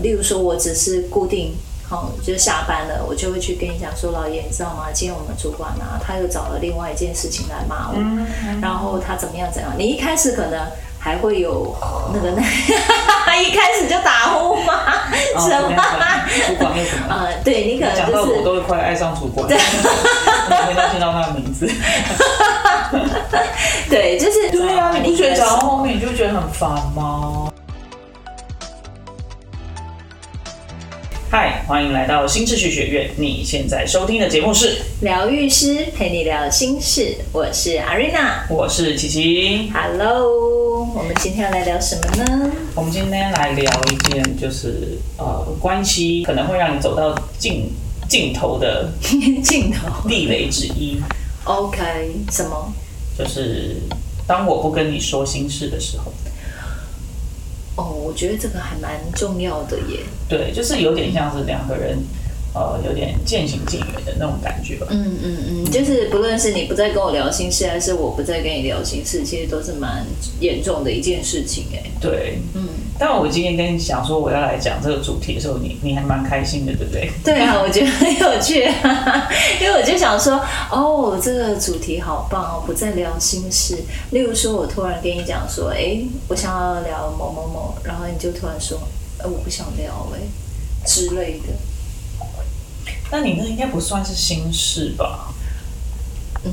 例如说，我只是固定，好、就是下班了，我就会去跟你讲说，老爷，你知道吗？今天我们主管啊，他又找了另外一件事情来骂我，然后他怎么样怎样。你一开始可能还会有那个那，一开始就打呼吗？哦什么？主管又怎么了？呃，对你可能讲到就是我都会快爱上主管，每天都听到他的名字。对，就是对啊，你不觉得讲到后面你就觉得很烦吗？嗨，欢迎来到新秩序学院。你现在收听的节目是，疗愈师陪你聊心事，我是阿瑞娜。我是琪琪。Hello，我们今天要来聊什么呢？我们今天来聊一件，就是呃，关系可能会让你走到尽尽头的 尽头。地雷之一，OK，什么？就是当我不跟你说心事的时候。我觉得这个还蛮重要的耶。对，就是有点像是两个人，呃，有点渐行渐远的那种感觉吧。嗯嗯嗯，就是不论是你不再跟我聊心事，还是我不再跟你聊心事，其实都是蛮严重的一件事情哎。对，嗯，但我今天跟你讲说我要来讲这个主题的时候，你你还蛮开心的，对不对？对啊，我觉得很有趣、因为我就想说，哦，这个主题好棒哦，不再聊心事。例如说，我突然跟你讲说，哎，我想要聊某某某，然后你就突然说，哎，我不想聊哎之类的。那你那应该不算是心事吧？嗯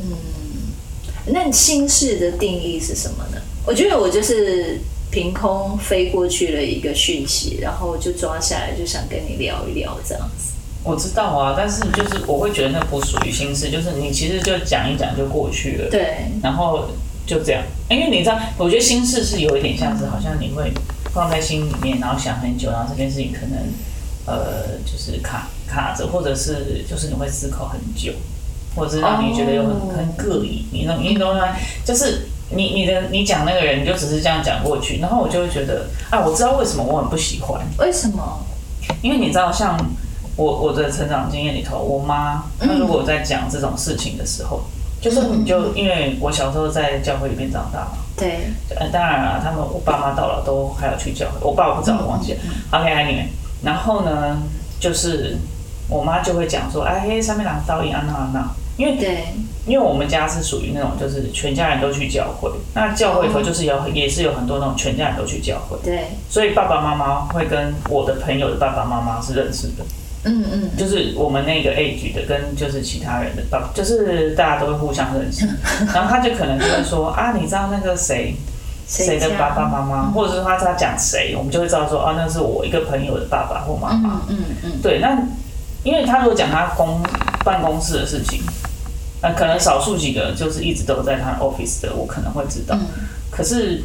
那心事的定义是什么呢？我觉得我就是凭空飞过去了一个讯息，然后就抓下来，就想跟你聊一聊这样子。我知道啊，但是就是我会觉得那不属于心事，就是你其实就讲一讲就过去了，对，然后就这样。因为你知道，我觉得心事是有一点像是好像你会放在心里面，然后想很久，然后这件事情可能呃就是卡卡着，或者是就是你会思考很久，或者是让你觉得有很哦很膈应，你懂你懂吗？就是。你你的你讲那个人，你就只是这样讲过去，然后我就会觉得啊，我知道为什么我很不喜欢，为什么？因为你知道，像我我的成长经验里头，我妈她如果在讲这种事情的时候，就是你就因为我小时候在教会里面长大嘛，对，呃，当然了，他们我爸妈到了都还要去教会，我爸我不知道，我忘记了。OK，爱你们。然后呢，就是我妈就会讲说，哎，嘿，上面两个导演安娜安娜，因为对，因为我们家是属于那种就是全家人都去教会，那教会里头就是有也是有很多那种全家人都去教会，对，所以爸爸妈妈会跟我的朋友的爸爸妈妈是认识的。嗯嗯，就是我们那个 age 的跟就是其他人的爸，就是大家都会互相认识，然后他就可能就会说啊，你知道那个谁谁的爸爸妈妈，或者是他他讲谁，我们就会知道说啊，那是我一个朋友的爸爸或妈妈。嗯嗯嗯，对，那因为他如果讲他公办公室的事情，那，可能少数几个就是一直都在他 office 的，我可能会知道。可是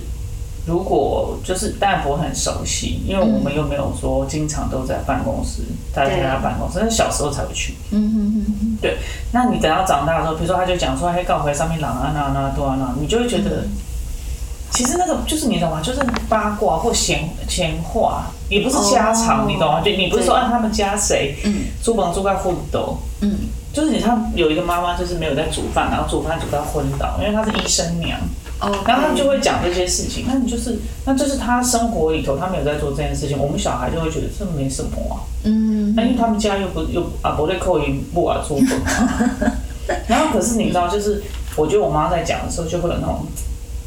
如果就是当然不会很熟悉，因为我们又没有说经常都在办公室，大家在他办公室，那小时候才会去。嗯嗯嗯对，那你等到长大的时候，比如说他就讲说，嘿，告回上面朗啊那那多啊那，你就会觉得，其实那个就是你懂吗？就是八卦或闲闲话，也不是家常，哦你懂吗？就你不是说对啊他们家谁，嗯。租房租到昏倒，嗯，就是你他有一个妈妈就是没有在煮饭，然后煮饭煮到昏倒，因为她是医生娘，哦，然后他们就会讲这些事情，那你就是那就是他生活里头他没有在做这件事情，我们小孩就会觉得这没什么啊。嗯。那因为他们家又不又啊不会扣银不啊出本嘛，然后可是你知道，就是我觉得我妈在讲的时候，就会有那种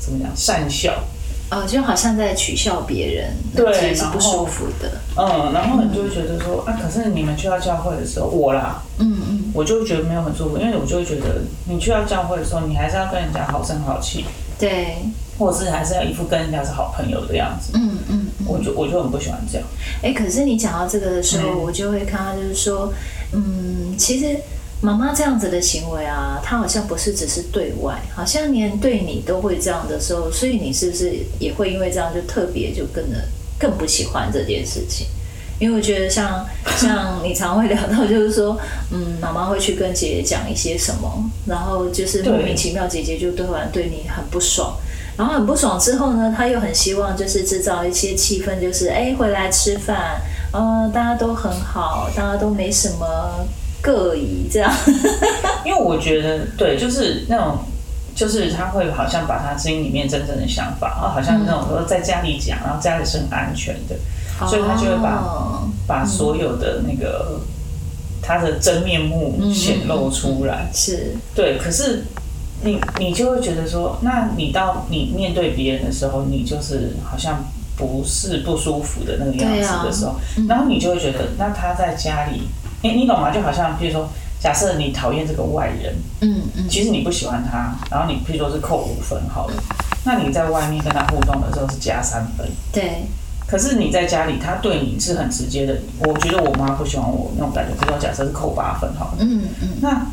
怎么讲善笑，哦，就好像在取笑别人，对是不舒服的。嗯，然后你就会觉得说啊，可是你们去到教会的时候，我啦，嗯嗯，我就会觉得没有很舒服，因为我就会觉得你去到教会的时候，你还是要跟人家好声好气，对，或者是还是要一副跟人家是好朋友的样子，嗯嗯。我就我就很不喜欢这样。哎，可是你讲到这个的时候，嗯我就会看到，就是说，嗯，其实妈妈这样子的行为啊，她好像不是只是对外，好像连对你都会这样的时候，所以你是不是也会因为这样就特别就更的更不喜欢这件事情？因为我觉得像 像你常会聊到，就是说，嗯，妈妈会去跟姐姐讲一些什么，然后就是莫名其妙，姐姐就突然对你很不爽。然后很不爽之后呢，她又很希望就是制造一些气氛，就是哎回来吃饭，呃大家都很好，大家都没什么各疑这样。因为我觉得对，就是那种。就是他会好像把他心里面真正的想法，啊，好像那种说在家里讲，然后家里是很安全的。所以他就会把哦把所有的那个他的真面目显露出来。是对，可是你你就会觉得说，那你到你面对别人的时候，你就是好像不是不舒服的那个样子的时候，然后你就会觉得，那他在家里，你你懂吗？就好像比如说，假设你讨厌这个外人，嗯嗯其实你不喜欢他，然后你譬如说是扣五分好了，那你在外面跟他互动的时候是加三分。对可是你在家里，他对你是很直接的。我觉得我妈不喜欢我那种感觉，比如说假设是扣八分好了，嗯嗯那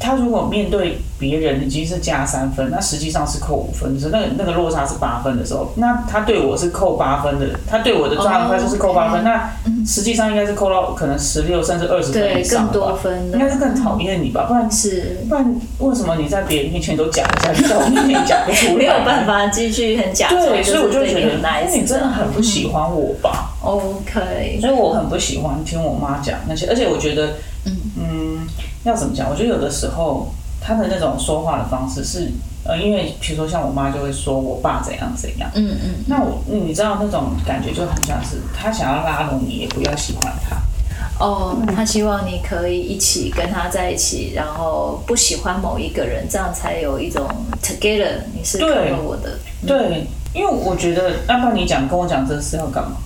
他如果面对别人已经是加三分，那实际上是扣五分，就是那个那个落差是八分的时候，那他对我是扣八分的，他对我的状态就是扣八分，哦那实际上应该是扣到可能十六甚至二十分对以上更多，分的应该是更讨厌你吧，不然是不然为什么你在别人面前都讲一下，你在我面前讲不出来？没有办。法继续很假装，对，所以我就觉得，那你真的很不喜欢我吧？OK，所以我很不喜欢听我妈讲那些，而且我觉得，嗯要怎么讲？我觉得有的时候他的那种说话的方式是，呃，因为比如说像我妈就会说我爸怎样怎样，嗯嗯。那我你知道那种感觉就很像是他想要拉拢你，也不要喜欢他。哦，他希望你可以一起跟他在一起，然后不喜欢某一个人，这样才有一种 together，你是对跟了我的，对，因为我觉得，要不然你讲跟我讲这事要干嘛？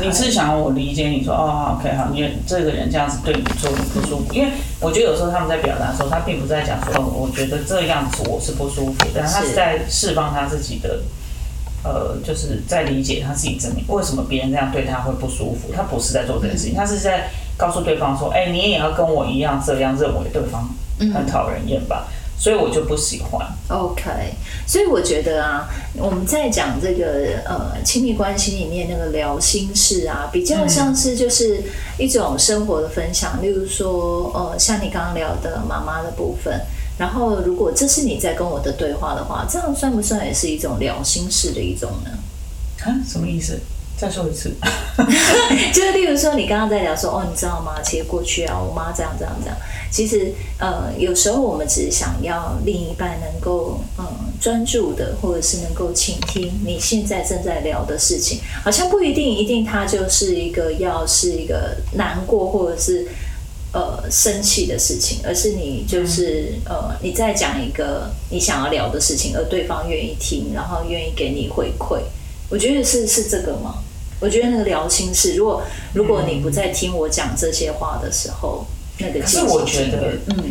你是想要我理解你说哦，OK 好，你这个人这样子对你做你不舒服，因为我觉得有时候他们在表达的时候，他并不是在讲说，哦，我觉得这样子我是不舒服，但他是是。在释放他自己的，呃，就是在理解他自己怎么为什么别人这样对他会不舒服，他不是在做这件事情，他是在告诉对方说，哎，你也要跟我一样这样认为对方很讨人厌吧，所以我就不喜欢。OK，所以我觉得啊，我们在讲这个呃亲密关系里面那个聊心事啊，比较像是就是一种生活的分享，例如说呃像你刚刚聊的妈妈的部分。然后，如果这是你在跟我的对话的话，这样算不算也是一种聊心事的一种呢？啊，什么意思？再说一次。就是例如说，你刚刚在聊说，哦，你知道吗？其实过去啊，我妈这样这样这样。其实，呃，有时候我们只是想要另一半能够，嗯，专注的，或者是能够倾听你现在正在聊的事情，好像不一定一定他就是一个要是一个难过或者是呃生气的事情，而是你就是、呃你在讲一个你想要聊的事情，而对方愿意听，然后愿意给你回馈。我觉得是是这个吗？我觉得那个聊心事，如果如果你不在听我讲这些话的时候，那个可是我觉得，嗯，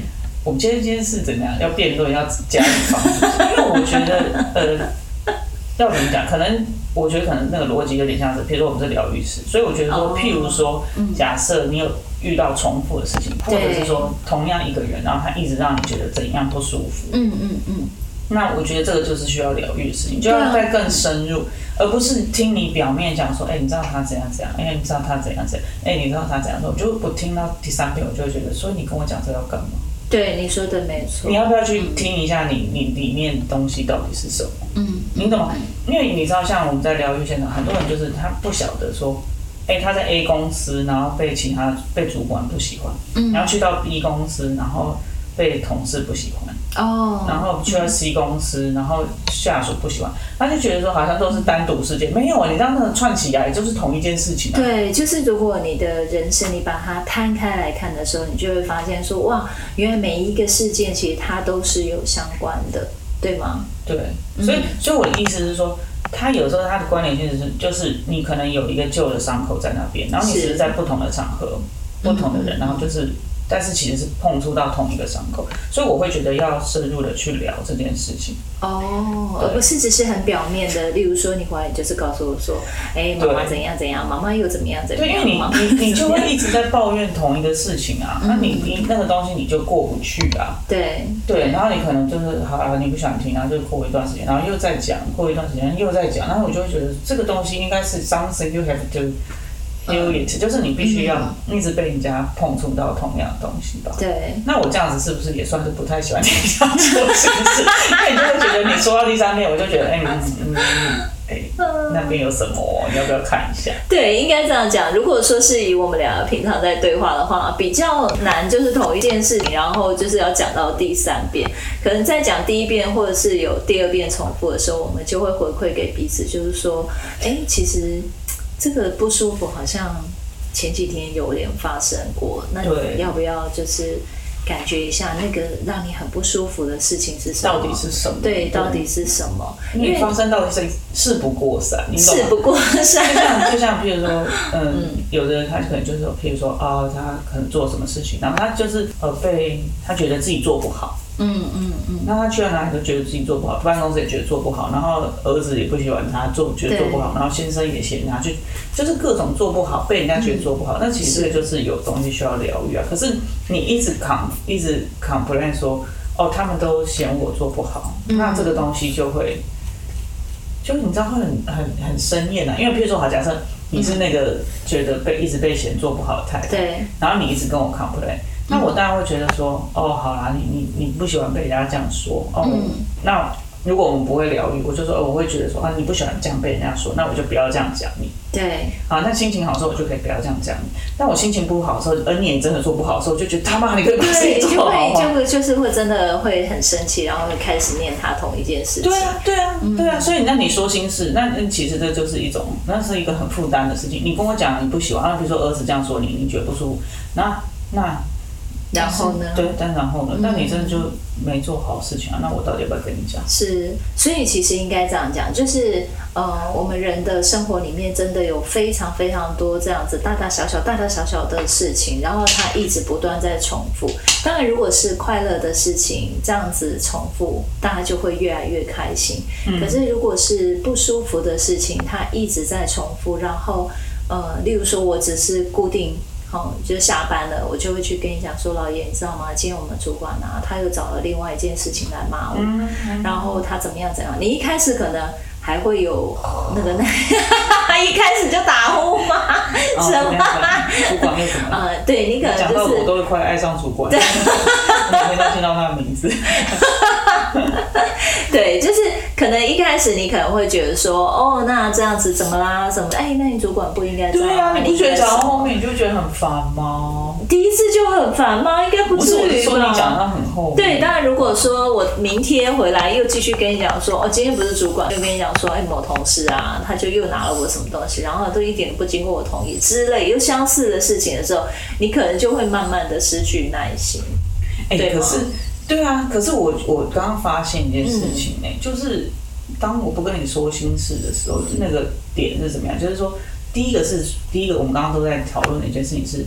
我们今天今天是怎么样？要辩论，要加以方式，因为我觉得，呃，要怎么讲？可能我觉得可能那个逻辑有点像是，比如说我们是疗愈师，所以我觉得说，哦譬如说，假设你有遇到重复的事情，或者是说同样一个人，然后他一直让你觉得怎样不舒服，嗯嗯嗯，那我觉得这个就是需要疗愈的事情，就要再更深入，而不是听你表面讲说，哎、你知道他怎样怎样，哎、你知道他怎样怎样，哎、你知道他怎样说，我就我听到第三遍，我就会觉得，所以你跟我讲这个要干嘛？对，你说的没错。你要不要去听一下你你里面的东西到底是什么？嗯，你懂吗？因为你知道，像我们在疗愈现场，很多人就是他不晓得说，哎、他在 A 公司，然后被其他被主管不喜欢，嗯然后去到 B 公司，然后被同事不喜欢，哦，然后去了 C 公司，然后下属不喜欢，他就觉得说好像都是单独事件，没有啊，你这样那串起来就是同一件事情啊。对，就是如果你的人生你把它摊开来看的时候，你就会发现说，哇，原来每一个事件其实它都是有相关的，对吗？对，所以所以我的意思是说，他有时候他的关联性是，就是你可能有一个旧的伤口在那边，然后你只是在不同的场合、不同的人，然后就是，但是其实是碰触到同一个伤口，所以我会觉得要深入的去聊这件事情。哦，而不是只是很表面的，例如说你回来就是告诉我说，哎，妈妈怎样怎样，妈妈又怎么样怎样对，因，为你你你就会一直在抱怨同一个事情啊，那 你你那个东西你就过不去啊。对。对，然后你可能就是好啊，你不想听，然后就过一段时间，然后又再讲，过一段时间又再讲，然后我就会觉得这个东西应该是 something you have to do it，、就是你必须要一直被人家碰触到同样的东西吧。对，那我这样子是不是也算是不太喜欢听人家说心事？因为你就会觉得你说到第三遍，我就觉得哎嗯嗯嗯哎那边有什么哦？你要不要看一下？对，应该这样讲。如果说是以我们两个平常在对话的话，比较难，就是同一件事情，然后就是要讲到第三遍。可能在讲第一遍或者是有第二遍重复的时候，我们就会回馈给彼此，就是说，哎，其实这个不舒服好像前几天有点发生过，那对你要不要就是感觉一下那个让你很不舒服的事情是什么？到底是什么？对，到底是什么？因为发生到底是事不过三，你懂吗？事不过三就。像就像，譬如说，嗯，有的人他可能就是说，譬如说，啊，他可能做什么事情，然后他就是呃被他觉得自己做不好，嗯嗯嗯，那他去了哪里都觉得自己做不好，办公室也觉得做不好，然后儿子也不喜欢他做，觉得做不好，然后先生也嫌他，就就是各种做不好，被人家觉得做不好。那其实这个就是有东西需要疗愈啊。可是你一直 com 一直 complain 说，哦，他们都嫌我做不好，那这个东西就会。就你知道会很很很生厌啊，因为譬如说好，假设你是那个觉得被一直被嫌做不好的太太，对，然后你一直跟我 complain，那我当然会觉得说，哦，好啦，你你你不喜欢被人家这样说，哦，那如果我们不会疗愈，我就说，哦，我会觉得说，啊，你不喜欢这样被人家说，那我就不要这样讲你，对，啊，那心情好的时候我就可以不要这样讲你，但我心情不好的时候，而你也真的做不好的时候，我就觉得他妈你可以把事对，情就做好吗？会就会就是会真的会很生气，然后会开始念他同一件事情。对啊，对啊，对啊，所以那你说心事，那那其实这就是一种，那是一个很负担的事情。你跟我讲你不喜欢，啊，比如说儿子这样说你，你觉得不舒服，那那然后呢？对，但然后呢？那你真的就没做好事情啊？那我到底要不要跟你讲？是，所以其实应该这样讲，就是呃，我们人的生活里面真的有非常非常多这样子大大小小、大大小小的事情，然后它一直不断在重复。当然，如果是快乐的事情，这样子重复，大家就会越来越开心。可是如果是不舒服的事情，它一直在重复，然后呃，例如说我只是固定。哦，就是下班了，我就会去跟你讲说，老爷，你知道吗？今天我们主管啊，他又找了另外一件事情来骂我，然后他怎么样怎样？你一开始可能还会有那个那，一开始就打呼吗？哦什么？主管又怎么了？呃，对你可能讲到就是我都会快爱上主管，每天都听到他的名字。对，就是可能一开始你可能会觉得说，哦，那这样子怎么啦？什么？哎，那你主管不应该这样对啊，你不觉得讲到后面你就觉得很烦吗？第一次就很烦吗？应该不至于说你讲吧？到很后面。对，当然，如果说我明天回来又继续跟你讲说，哦，今天不是主管，又跟你讲说，哎，某同事啊，他就又拿了我什么东西，然后都一点都不经过我同意之类，又相似的事情的时候，你可能就会慢慢的失去耐心。哎、可是，对啊，可是我我刚刚发现一件事情呢、就是当我不跟你说心事的时候，那个点是怎么样？就是说，第一个是第一个，我们刚刚都在讨论的一件事情是，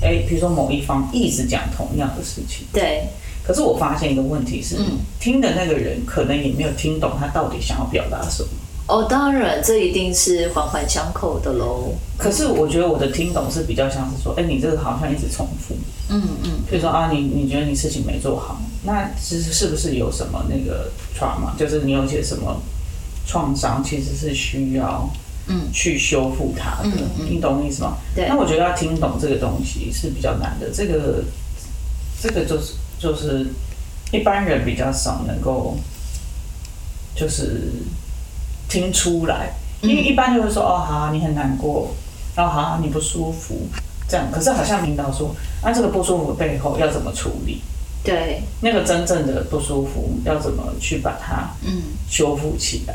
哎、比如说某一方一直讲同样的事情，对，可是我发现一个问题是，嗯听的那个人可能也没有听懂他到底想要表达什么。哦，当然，这一定是环环相扣的喽。可是我觉得我的听懂是比较像是说，哎、你这个好像一直重复。嗯嗯，比如说啊，你你觉得你事情没做好，那其实是不是有什么那个 trauma，就是你有些什么创伤，其实是需要嗯。去修复它的，你懂我意思吗？对。那我觉得要听懂这个东西是比较难的，这个这个就是就是一般人比较少能够就是听出来，因为一般就会说哦好啊、你很难过，然后好啊、你不舒服，这样，可是好像领导说，那、这个不舒服背后要怎么处理？对，那个真正的不舒服要怎么去把它嗯修复起来？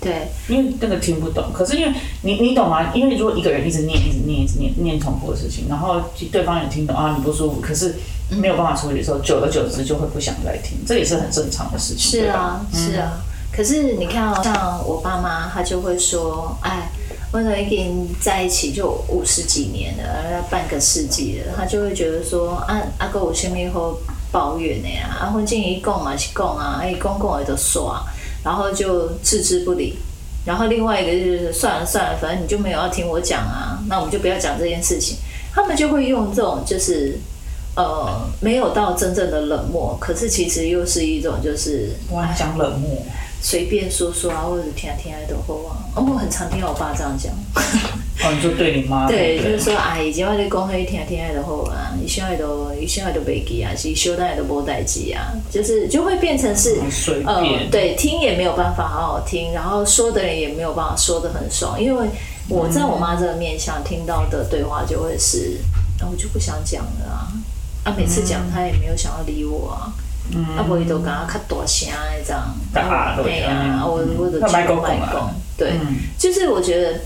对，因为那个听不懂，可是因为你你懂吗？因为如果一个人一直念一直念一直念念重复的事情，然后对方也听懂啊你不舒服，可是没有办法处理的时候，久而久之就会不想再听，这也是很正常的事情。是啊，是啊。可是你看哦，像我爸妈，他就会说，哎，我们已经在一起就五十几年了，半个世纪了，他就会觉得说，啊，阿哥有什么好抱怨的呀？啊，婚前一讲嘛是讲啊，哎，讲讲的就耍，然后就置之不理。然后另外一个就是算了算了，反正你就没有要听我讲啊，那我们就不要讲这件事情。他们就会用这种就是呃没有到真正的冷漠，可是其实又是一种就是我很讲冷漠，随便说说啊，或者听听爱的话啊。哦，我很常听我爸这样讲，哦，你就对你妈对，就是说，哎，以前我咧讲迄听听爱的好啊，伊现在都伊现在都袂记啊，是修代都无代志啊，就是就会变成是呃便，，对，听也没有办法好好听，然后说的人也没有办法说的很爽，因为我在我妈这个面向听到的对话就会是，啊，我就不想讲了啊，啊，每次讲她也没有想要理我啊。啊，无伊就讲较大声的这样，对啊，嗯我我就那去别讲啊。讲，对，嗯。就是我觉得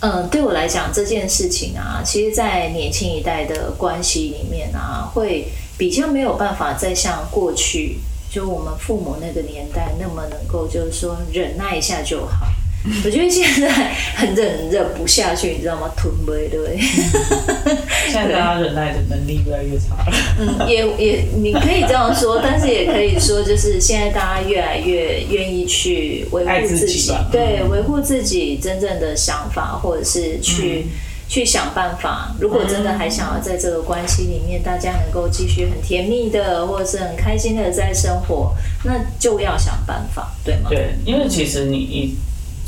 嗯，对我来讲这件事情啊，其实，在年轻一代的关系里面啊，会比较没有办法再像过去，就我们父母那个年代那么能够，就是说忍耐一下就好。我觉得现在很忍忍不下去，你知道吗？对不对？现在大家忍耐的能力越来越差了。嗯，也也你可以这样说，但是也可以说，就是现在大家越来越愿意去维护自己，对，维护自己真正的想法，或者是去去想办法。如果真的还想要在这个关系里面，大家能够继续很甜蜜的，或者是很开心的在生活，那就要想办法，对吗？对，因为其实你你。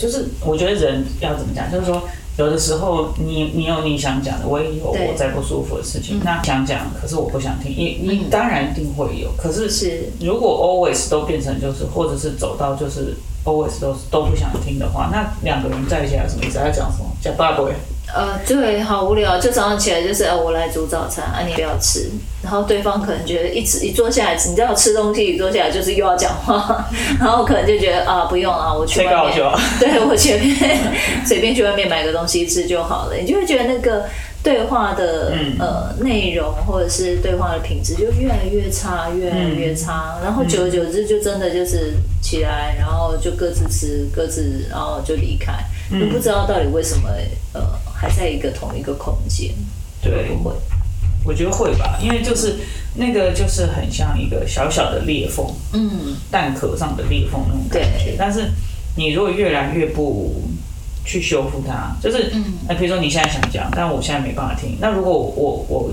就是我觉得人要怎么讲，就是说有的时候你你有你想讲的，我也有我在不舒服的事情，那想讲，可是我不想听，你你当然一定会有，可是是如果 always 都变成就是，或者是走到就是 always 都都不想听的话，那两个人在一起还什么意思？要讲什么？讲大鬼？呃，对，好无聊，就早上起来就是，呃，我来煮早餐，啊，你不要吃。然后对方可能觉得一直一坐下来，你知道吃东西一坐下来就是又要讲话，然后可能就觉得啊，不用啊，我去外面，对我随便随便去外面买个东西吃就好了。你就会觉得那个对话的呃内容或者是对话的品质就越来越差，越来越差。然后久而久之就真的就是起来，然后就各自吃各自，然后就离开。就不知道到底为什么，呃，还在一个同一个空间，对，不会？我觉得会吧，因为就是那个就是很像一个小小的裂缝，嗯，蛋壳上的裂缝那种感觉。但是你如果越来越不去修复它，就是，那比如说你现在想讲，但我现在没办法听。那如果我我。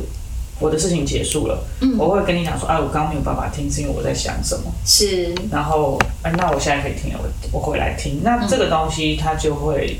我的事情结束了，嗯我会跟你讲说，哎，我刚刚没有办法听，是因为我在想什么。是。然后，哎，那我现在可以听了，我我回来听。那这个东西它就会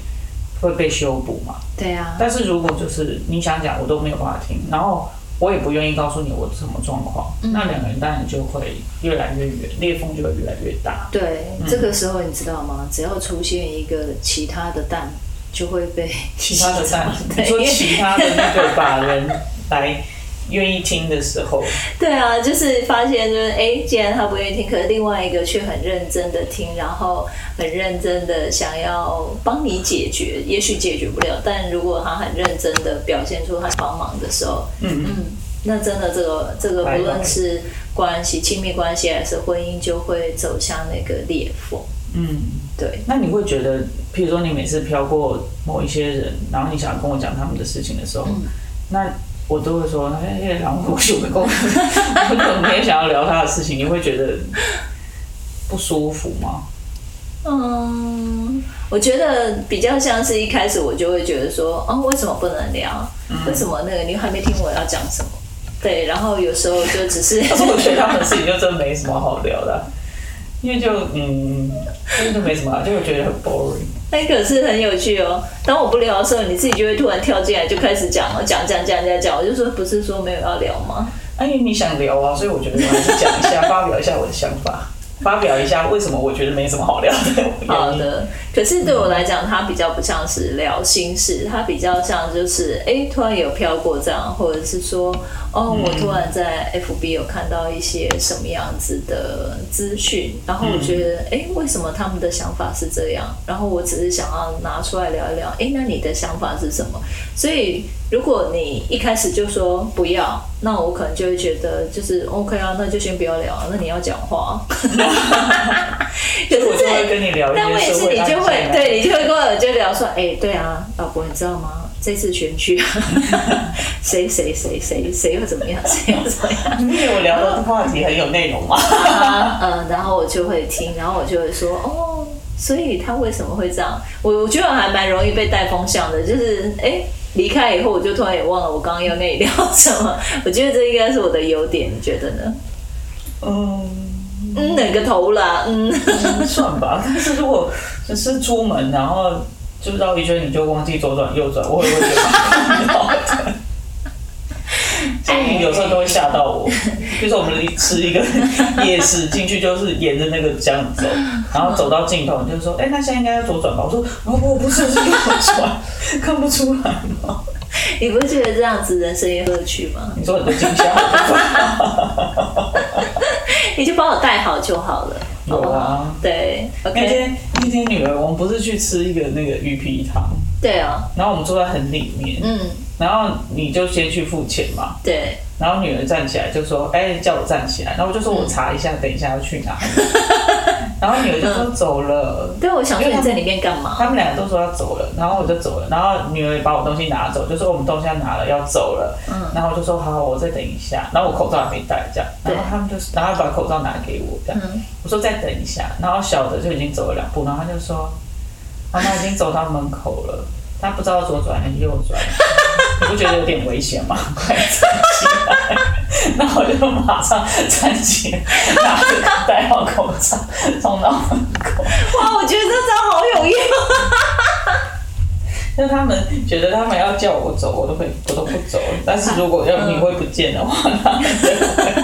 会被修补嘛？对啊。但是如果就是你想讲，我都没有办法听，然后我也不愿意告诉你我什么状况，那两个人当然就会越来越远，裂缝就会越来越大。对，这个时候你知道吗？只要出现一个其他的蛋，就会被其他的蛋，你说其他的那个把人来。愿意听的时候，对啊，就是发现就是，哎，既然他不愿意听，可是另外一个却很认真的听，然后很认真的想要帮你解决，也许解决不了，但如果他很认真的表现出他帮忙的时候，嗯嗯，那真的这个这个不论是关系、亲密关系还是婚姻，就会走向那个裂缝。嗯，对。那你会觉得，譬如说你每次飘过某一些人，然后你想跟我讲他们的事情的时候，那。我都会说，哎，然后我 有个工，我可能也想要聊他的事情，你会觉得不舒服吗？嗯，我觉得比较像是一开始我就会觉得说，哦，为什么不能聊？为什么那个你还没听我要讲什么？对，然后有时候就只是，我觉得他们事情就真没什么好聊的。因为就嗯，真的没什么，就会觉得很 boring。那可是很有趣哦。当我不聊的时候，你自己就会突然跳进来，就开始讲了，讲讲讲讲讲。我就说，不是说没有要聊吗？哎，你想聊啊，所以我觉得还是讲一下，发表一下我的想法。发表一下为什么我觉得没什么好聊的。好的，可是对我来讲，它比较不像是聊心事，它比较像就是哎，突然有飘过这样，或者是说哦，我突然在 FB 有看到一些什么样子的资讯，然后我觉得哎，为什么他们的想法是这样？然后我只是想要拿出来聊一聊，哎，那你的想法是什么？所以。如果你一开始就说不要，那我可能就会觉得就是 OK 啊，那就先不要聊。那你要讲话，可是我就会跟你聊。但 我也是，你就会对你就会跟我就聊说，哎，对啊，老婆，你知道吗？这次选举，谁谁谁谁谁又怎么样？谁又怎么样？因为我聊的话题很有内容嘛。嗯，然后我就会听，然后我就会说，哦，所以他为什么会这样？我我觉得我还蛮容易被带风向的，就是哎。离开以后，我就突然也忘了我刚刚要跟你聊什么。我觉得这应该是我的优点，你觉得呢？嗯嗯，哪个头啦？嗯，算吧。但是如果只是出门，然后就绕一圈，你就忘记左转右转，我会不会觉得？所以有时候都会吓到我。比如说我们吃一个夜市，进去就是沿着那个这样走，然后走到尽头，你就说：“哎，那现在应该要左转吧？”我说：“哦，不，不是，是右转，看不出来吗？” 你不觉得这样子人生也乐趣吗？你说很多惊吓，你就帮我带好就好了。有啊，对那天那天女儿，我们不是去吃一个那个鱼皮汤，对啊，然后我们坐在很里面，嗯，然后你就先去付钱嘛，对，然后女儿站起来就说：“哎、叫我站起来。”然后我就说：“我查一下，等一下要去哪里。”然后女儿就说：“走了。”对，我想说你在里面干嘛？他们两个都说要走了，然后我就走了，然后女儿也把我东西拿走，就说我们东西要拿了，要走了。嗯。然后我就说好，我再等一下，然后我口罩还没戴，这样，对。然后他们就是，然后把口罩拿给我，这样，嗯。我说再等一下，然后小的就已经走了两步，然后他就说，妈妈已经走到门口了，他不知道左转还是右转，你不觉得有点危险吗？快站起来！然后我就马上站起来，拿着戴好口罩，冲到门口。哇，我觉得这招好有用。那他们觉得他们要叫我走，我都会我都不走。但是如果要你会不见的话，他们就会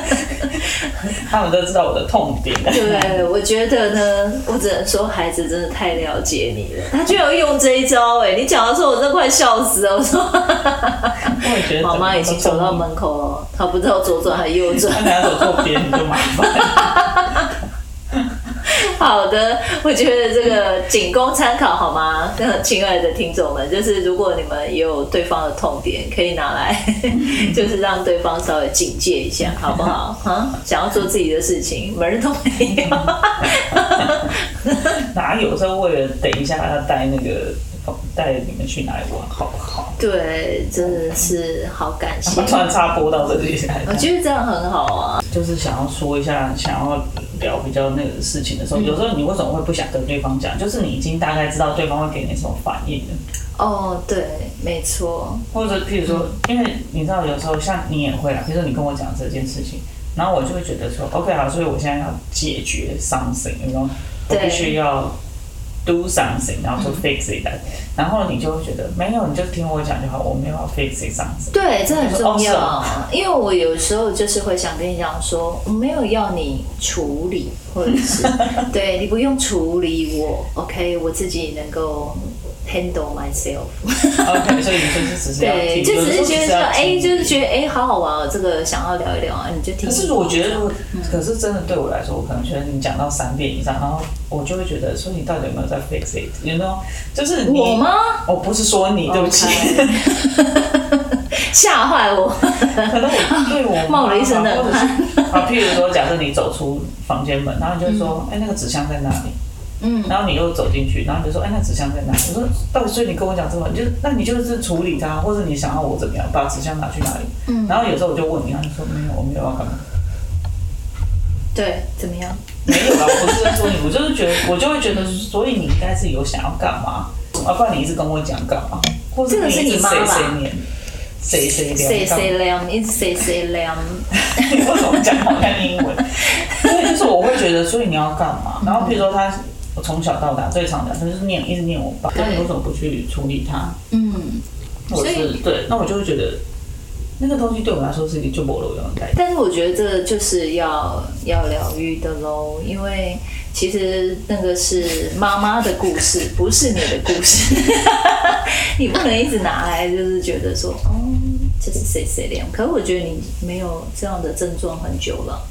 他们都知道我的痛点。对，我觉得呢，我只能说孩子真的太了解你了，他居然会用这一招哎！你讲的时候，我真的快笑死了。我说，我也觉得妈妈已经走到，门口了，他不知道左转还是右转他。走错边你就麻烦。好的，我觉得这个仅供参考好吗？那 亲爱的听众们，就是如果你们也有对方的痛点，可以拿来，就是让对方稍微警戒一下，好不好？啊，想要做自己的事情，门儿都没有。哪有时候为了等一下要带那个带你们去哪里玩，好不好？对，真的是好感谢我。突然插播到这里来，我觉得这样很好啊。就是想要说一下，想要聊比较那个事情的时候，有时候你为什么会不想跟对方讲？就是你已经大概知道对方会给你什么反应了。哦，对，没错。或者譬如说，因为你知道有时候像你也会啦，比如说你跟我讲这件事情，然后我就会觉得说，OK 好，所以我现在要解决 something，然后必须要 do something，然后 to fix it，、然后你就会觉得没有，你就听我讲就好，我没有要 fix it something。对，这很重要哦，因为我有时候就是会想跟你讲说，我没有要你处理，或者是 对你不用处理我，OK，我自己能够 handle myself。OK，所以你就是只是要对，就只是觉得说，哎，听就是觉得哎，好好玩哦，这个想要聊一聊啊，你就听。可是我觉得，可是真的对我来说，我可能觉得你讲到三遍以上，然后我就会觉得，说你到底有没有在 fix it？You know，就是你我？吗？我不是说你，对不起。吓坏我。可能我对我冒了一身冷或者是啊，譬如说，假设你走出房间门，然后你就会说，哎、那个纸箱在哪里？嗯，然后你又走进去，然后你就说，哎、那纸箱在哪里？我说，到底所以你跟我讲这么，你就那你就是处理它，或者你想要我怎么样，把纸箱拿去哪里？嗯然后有时候我就问你，然后你说没有，我没有要干嘛。对，怎么样？没有啦，我不是在说你，我就是觉得，我就会觉得，所以你应该是有想要干嘛，啊，不然你一直跟我讲干嘛？或者这个是一直你妈吧谁谁念，谁谁谁聊干嘛谁亮，一直谁谁亮。你为什么讲好像英文？所以就是我会觉得，所以你要干嘛？然后比如说他，我从小到大最常讲，他就是念，一直念我爸，那你为什么不去处理他？嗯，我是对，那我就会觉得那个东西对我来说是一个就没路用的概念。但是我觉得这就是要要疗愈的喽，因为其实那个是妈妈的故事，不是你的故事。你不能一直拿来就是觉得说，哦，这是谁谁的。可是我觉得你没有这样的症状很久了。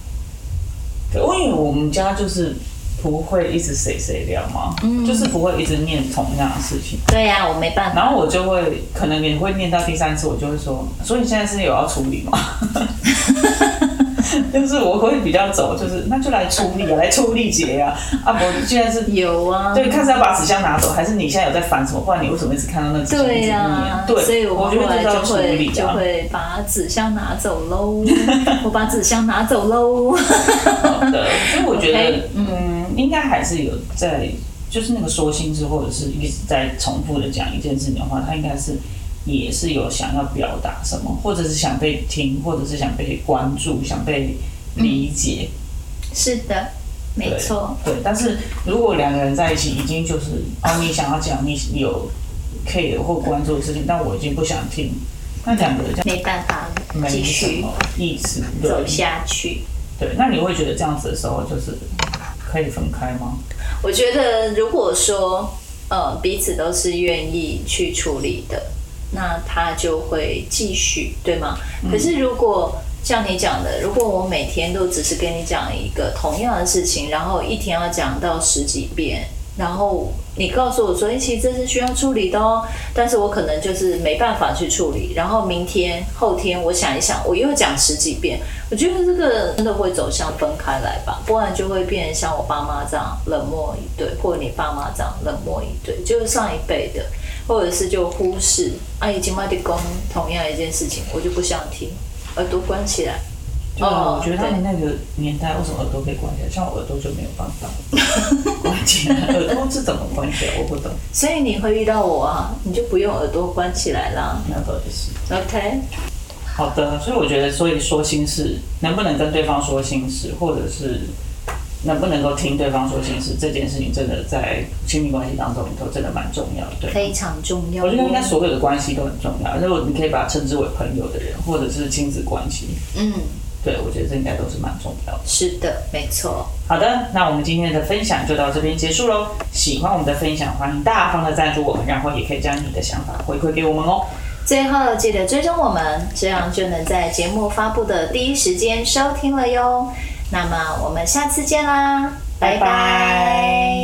对，因为我们家就是不会一直谁谁聊嘛，就是不会一直念同样的事情。对呀、我没办法。然后我就会，可能你会念到第三次，我就会说，所以你现在是有要处理吗？就是我会比较走，就是那就来处理啊，来处理结啊。啊，我，现在是有啊，对，看是要把纸箱拿走，还是你现在有在烦什么？不然你为什么一直看到那纸箱对所以我就是要处理啊。就会把纸箱拿走喽。我把纸箱拿走喽。好的，所以我觉得，嗯，应该还是有在，就是那个说心事，或者是一直在重复的讲一件事情的话，他应该是也是有想要表达什么，或者是想被听，或者是想被关注，想被理解。是的，没错。对，但是如果两个人在一起，已经就是哦，你想要讲你有 care 或关注的事情，但我已经不想听，那两个人没办法没什继续么意思。走下去。对，那你会觉得这样子的时候，就是可以分开吗？我觉得如果说呃彼此都是愿意去处理的，那他就会继续，对吗？可是如果像你讲的，如果我每天都只是跟你讲一个同样的事情，然后一天要讲到十几遍，然后你告诉我说，哎，其实这是需要处理的哦，但是我可能就是没办法去处理，然后明天、后天我想一想，我又讲十几遍，我觉得这个真的会走向分开来吧，不然就会变成像我爸妈这样冷漠一对，或者你爸妈这样冷漠一对，就是上一辈的，或者是就忽视阿姨经妈的公同样一件事情，我就不想听。耳朵关起来。对啊，我觉得他们那个年代，为什么耳朵可以关起来？像我耳朵就没有办法关起来。耳朵是怎么关起来？我不懂。所以你会遇到我啊，你就不用耳朵关起来啦。那倒也是。OK。好的，所以我觉得，所以说心事，能不能跟对方说心事，或者是能不能够听对方说心事，这件事情真的在亲密关系当中里头真的蛮重要的。对，非常重要。我觉得应该所有的关系都很重要。如果你可以把它称之为朋友的人，或者是亲子关系，嗯。对，我觉得这应该都是蛮重要的。是的，没错。好的，那我们今天的分享就到这边结束喽。喜欢我们的分享，欢迎大方的赞助我们，然后也可以将你的想法回馈给我们哦。最后记得追踪我们，这样就能在节目发布的第一时间收听了哟。那么我们下次见啦，拜拜。